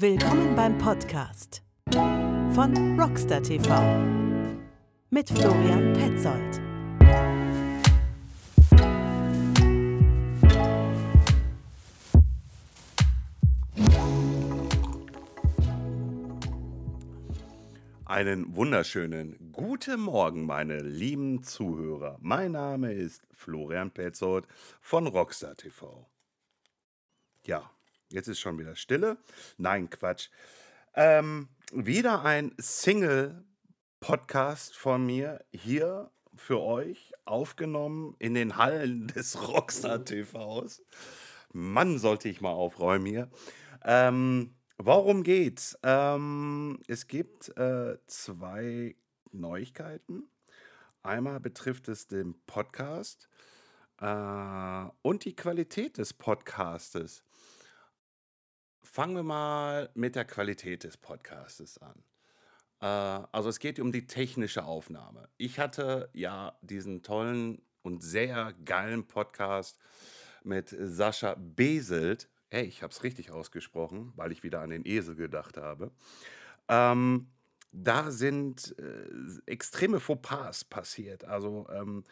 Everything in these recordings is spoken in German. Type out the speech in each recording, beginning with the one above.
Willkommen beim Podcast von Rockstar TV mit Florian Petzold. Einen wunderschönen guten Morgen, meine lieben Zuhörer. Mein Name ist Florian Petzold von Rockstar TV. Ja, jetzt ist schon wieder Stille. Nein, Quatsch. Ähm, wieder ein Single-Podcast von mir hier für euch, aufgenommen in den Hallen des Rockstar TVs. Mann, sollte ich mal aufräumen hier. Ähm, worum geht's? Ähm, es gibt äh, zwei Neuigkeiten. Einmal betrifft es den Podcast äh, und die Qualität des Podcastes. Fangen wir mal mit der Qualität des Podcastes an. Äh, also es geht um die technische Aufnahme. Ich hatte ja diesen tollen und sehr geilen Podcast mit Sascha Beselt. Hey, ich habe es richtig ausgesprochen, weil ich wieder an den Esel gedacht habe. Ähm, da sind äh, extreme Fauxpas passiert. Also ähm,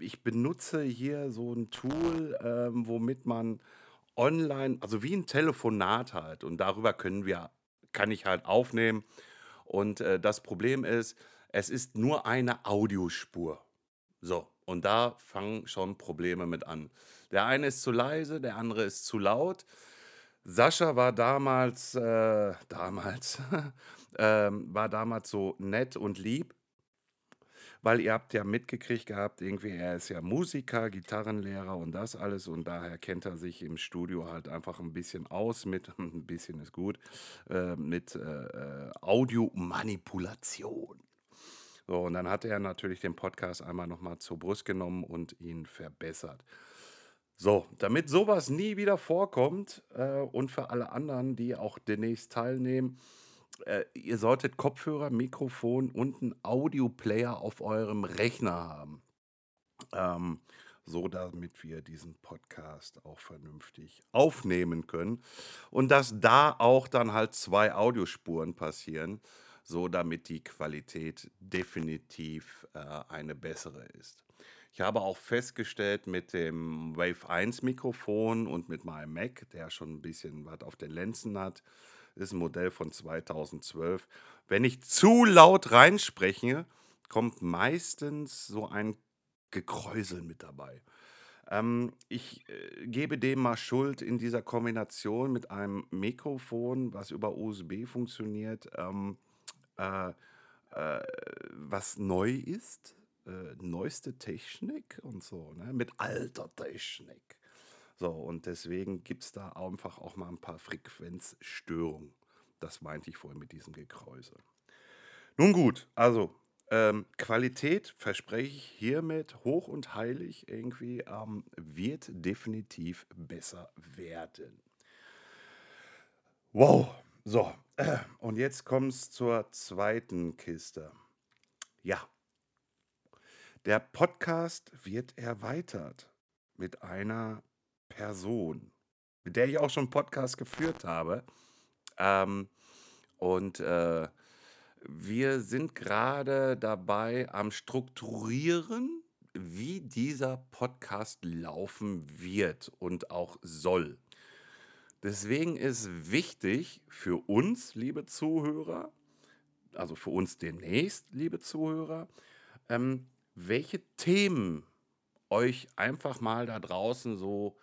ich benutze hier so ein Tool, ähm, womit man online, also wie ein Telefonat halt, und darüber können wir, kann ich halt aufnehmen. Und äh, das Problem ist, es ist nur eine Audiospur. So, und da fangen schon Probleme mit an. Der eine ist zu leise, der andere ist zu laut. Sascha war damals, äh, damals, ähm, war damals so nett und lieb, weil ihr habt ja mitgekriegt gehabt, irgendwie, er ist ja Musiker, Gitarrenlehrer und das alles und daher kennt er sich im Studio halt einfach ein bisschen aus mit, ein bisschen ist gut, äh, mit äh, äh, Audiomanipulation. So, und dann hat er natürlich den Podcast einmal nochmal zur Brust genommen und ihn verbessert. So, damit sowas nie wieder vorkommt äh, und für alle anderen, die auch demnächst teilnehmen, äh, ihr solltet Kopfhörer, Mikrofon und einen Audioplayer auf eurem Rechner haben. Ähm, so damit wir diesen Podcast auch vernünftig aufnehmen können. Und dass da auch dann halt zwei Audiospuren passieren, so damit die Qualität definitiv äh, eine bessere ist. Ich habe auch festgestellt mit dem Wave 1 Mikrofon und mit meinem Mac, der schon ein bisschen was auf den Lenzen hat, ist ein Modell von 2012. Wenn ich zu laut reinspreche, kommt meistens so ein Gekräusel mit dabei. Ähm, ich äh, gebe dem mal Schuld in dieser Kombination mit einem Mikrofon, was über USB funktioniert, ähm, äh, äh, was neu ist, äh, neueste Technik und so, ne? mit alter Technik. So, und deswegen gibt es da einfach auch mal ein paar Frequenzstörungen. Das meinte ich vorhin mit diesem Gekräuse. Nun gut, also ähm, Qualität verspreche ich hiermit hoch und heilig irgendwie, ähm, wird definitiv besser werden. Wow, so, äh, und jetzt kommt es zur zweiten Kiste. Ja, der Podcast wird erweitert mit einer Person, mit der ich auch schon einen Podcast geführt habe. Ähm, und äh, wir sind gerade dabei am Strukturieren, wie dieser Podcast laufen wird und auch soll. Deswegen ist wichtig für uns, liebe Zuhörer, also für uns demnächst, liebe Zuhörer, ähm, welche Themen euch einfach mal da draußen so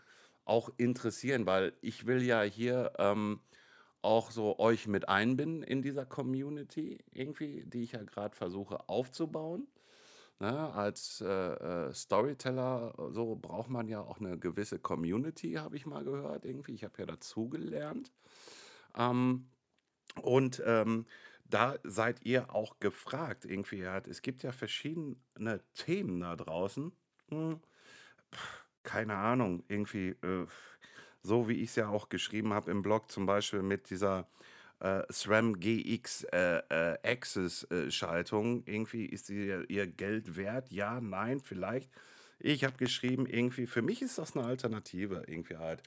auch interessieren, weil ich will ja hier ähm, auch so euch mit einbinden in dieser Community irgendwie, die ich ja gerade versuche aufzubauen. Ne? Als äh, äh, Storyteller so braucht man ja auch eine gewisse Community, habe ich mal gehört irgendwie. Ich habe ja dazugelernt. Ähm, und ähm, da seid ihr auch gefragt irgendwie. Es gibt ja verschiedene Themen da draußen. Hm keine Ahnung, irgendwie, äh, so wie ich es ja auch geschrieben habe im Blog, zum Beispiel mit dieser äh, SRAM GX äh, äh, Access äh, Schaltung, irgendwie ist ihr, ihr Geld wert? Ja, nein, vielleicht. Ich habe geschrieben, irgendwie, für mich ist das eine Alternative, irgendwie halt.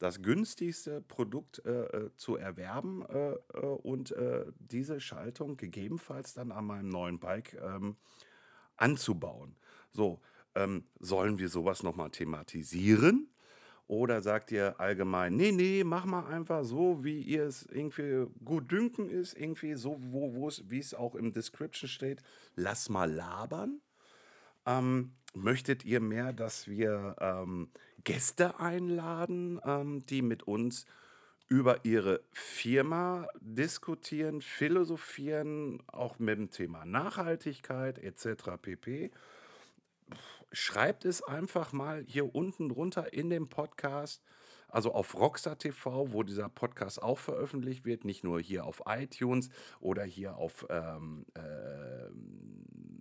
das günstigste Produkt äh, äh, zu erwerben äh, und äh, diese Schaltung gegebenenfalls dann an meinem neuen Bike ähm, anzubauen. So, ähm, sollen wir sowas nochmal thematisieren? Oder sagt ihr allgemein, nee, nee, mach mal einfach so, wie ihr es irgendwie gut dünken ist, irgendwie so, wo, wo es, wie es auch im Description steht, lass mal labern? Ähm, möchtet ihr mehr, dass wir ähm, Gäste einladen, ähm, die mit uns über ihre Firma diskutieren, philosophieren, auch mit dem Thema Nachhaltigkeit etc. pp. Schreibt es einfach mal hier unten drunter in dem Podcast, also auf Rockstar TV, wo dieser Podcast auch veröffentlicht wird, nicht nur hier auf iTunes oder hier auf ähm, äh,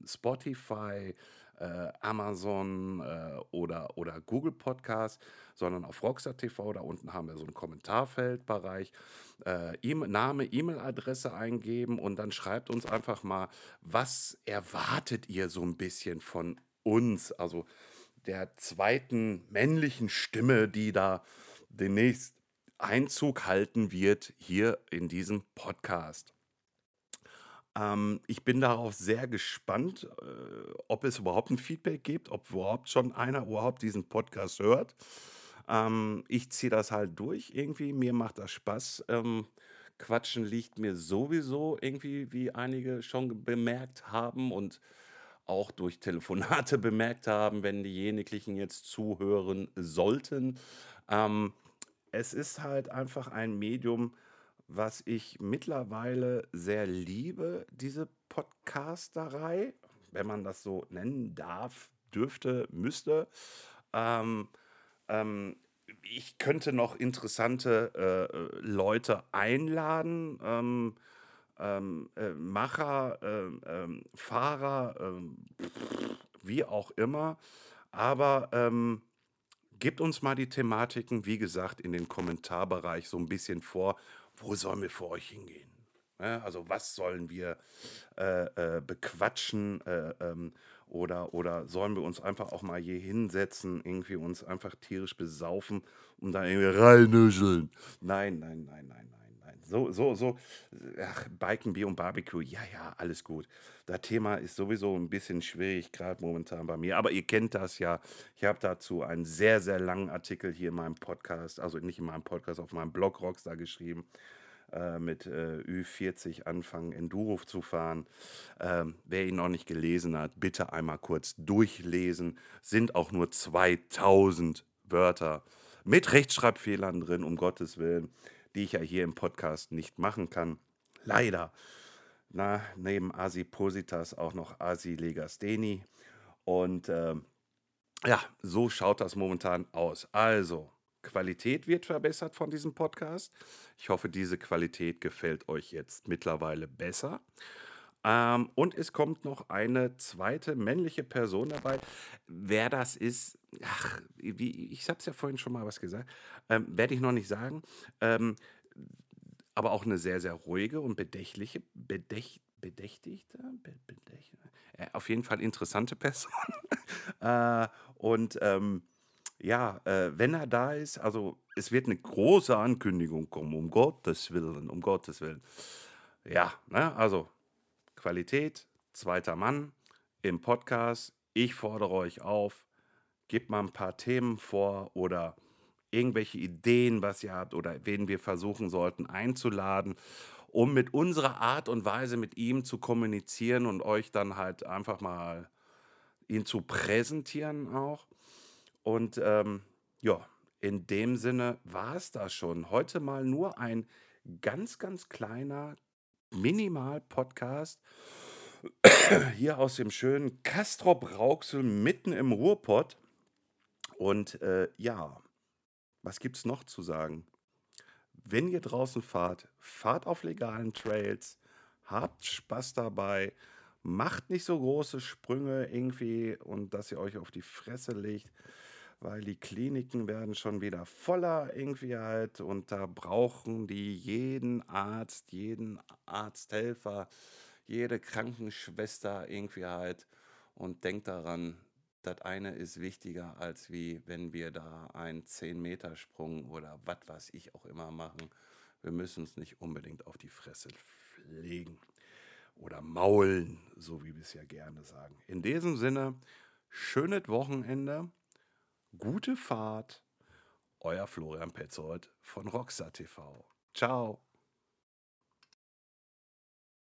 Spotify, äh, Amazon äh, oder, oder Google Podcast, sondern auf Rockstar TV. Da unten haben wir so einen Kommentarfeldbereich. E Name, E-Mail-Adresse eingeben und dann schreibt uns einfach mal, was erwartet ihr so ein bisschen von uns, also der zweiten männlichen Stimme, die da demnächst Einzug halten wird hier in diesem Podcast. Ähm, ich bin darauf sehr gespannt, äh, ob es überhaupt ein Feedback gibt, ob überhaupt schon einer überhaupt diesen Podcast hört. Ähm, ich ziehe das halt durch irgendwie. Mir macht das Spaß. Ähm, Quatschen liegt mir sowieso irgendwie, wie einige schon bemerkt haben und auch durch Telefonate bemerkt haben, wenn diejenigen jetzt zuhören sollten. Ähm, es ist halt einfach ein Medium, was ich mittlerweile sehr liebe, diese Podcasterei, wenn man das so nennen darf, dürfte, müsste. Ähm, ähm, ich könnte noch interessante äh, äh Leute einladen, ähm, ähm, äh, Macher, ähm, ähm, Fahrer, ähm, wie auch immer. Aber ähm, gebt uns mal die Thematiken, wie gesagt, in den Kommentarbereich so ein bisschen vor wo sollen wir für euch hingehen? Ja, also was sollen wir äh, äh, bequatschen äh, ähm, oder, oder sollen wir uns einfach auch mal hier hinsetzen, irgendwie uns einfach tierisch besaufen und dann irgendwie reinnuscheln? Nein, nein, nein, nein, nein, nein. So, so, so, ach, Biken, Bier und Barbecue, ja, ja, alles gut. Das Thema ist sowieso ein bisschen schwierig, gerade momentan bei mir, aber ihr kennt das ja. Ich habe dazu einen sehr, sehr langen Artikel hier in meinem Podcast, also nicht in meinem Podcast, auf meinem Blog Rockstar geschrieben äh, mit äh, Ü40 anfangen, Enduro zu fahren. Ähm, wer ihn noch nicht gelesen hat, bitte einmal kurz durchlesen. Sind auch nur 2000 Wörter mit Rechtschreibfehlern drin, um Gottes Willen, die ich ja hier im Podcast nicht machen kann. Leider. Na, neben Asipositas auch noch Asilegastheni. Und äh, ja, so schaut das momentan aus. Also, Qualität wird verbessert von diesem Podcast. Ich hoffe, diese Qualität gefällt euch jetzt mittlerweile besser. Ähm, und es kommt noch eine zweite männliche Person dabei. Wer das ist, ach, wie, ich habe es ja vorhin schon mal was gesagt, ähm, werde ich noch nicht sagen. Ähm, aber auch eine sehr, sehr ruhige und bedächtliche, bedächt, bedächtigte, bedächt, äh, auf jeden Fall interessante Person. äh, und ähm, ja, äh, wenn er da ist, also es wird eine große Ankündigung kommen, um Gottes Willen, um Gottes Willen. Ja, ne, also Qualität, zweiter Mann im Podcast. Ich fordere euch auf, gebt mal ein paar Themen vor oder irgendwelche Ideen, was ihr habt oder wen wir versuchen sollten einzuladen, um mit unserer Art und Weise mit ihm zu kommunizieren und euch dann halt einfach mal ihn zu präsentieren auch. Und ähm, ja, in dem Sinne war es das schon. Heute mal nur ein ganz, ganz kleiner Minimal-Podcast hier aus dem schönen Kastrop-Rauxel mitten im Ruhrpott. Und äh, ja, was gibt es noch zu sagen? Wenn ihr draußen fahrt, fahrt auf legalen Trails, habt Spaß dabei, macht nicht so große Sprünge irgendwie und dass ihr euch auf die Fresse legt weil die Kliniken werden schon wieder voller irgendwie halt und da brauchen die jeden Arzt, jeden Arzthelfer, jede Krankenschwester irgendwie halt und denkt daran, Das eine ist wichtiger, als wie wenn wir da einen 10-Meter-Sprung oder was weiß ich auch immer machen. Wir müssen uns nicht unbedingt auf die Fresse legen oder maulen, so wie wir es ja gerne sagen. In diesem Sinne, schönes Wochenende, gute Fahrt, euer Florian Petzold von Rockstar TV. Ciao.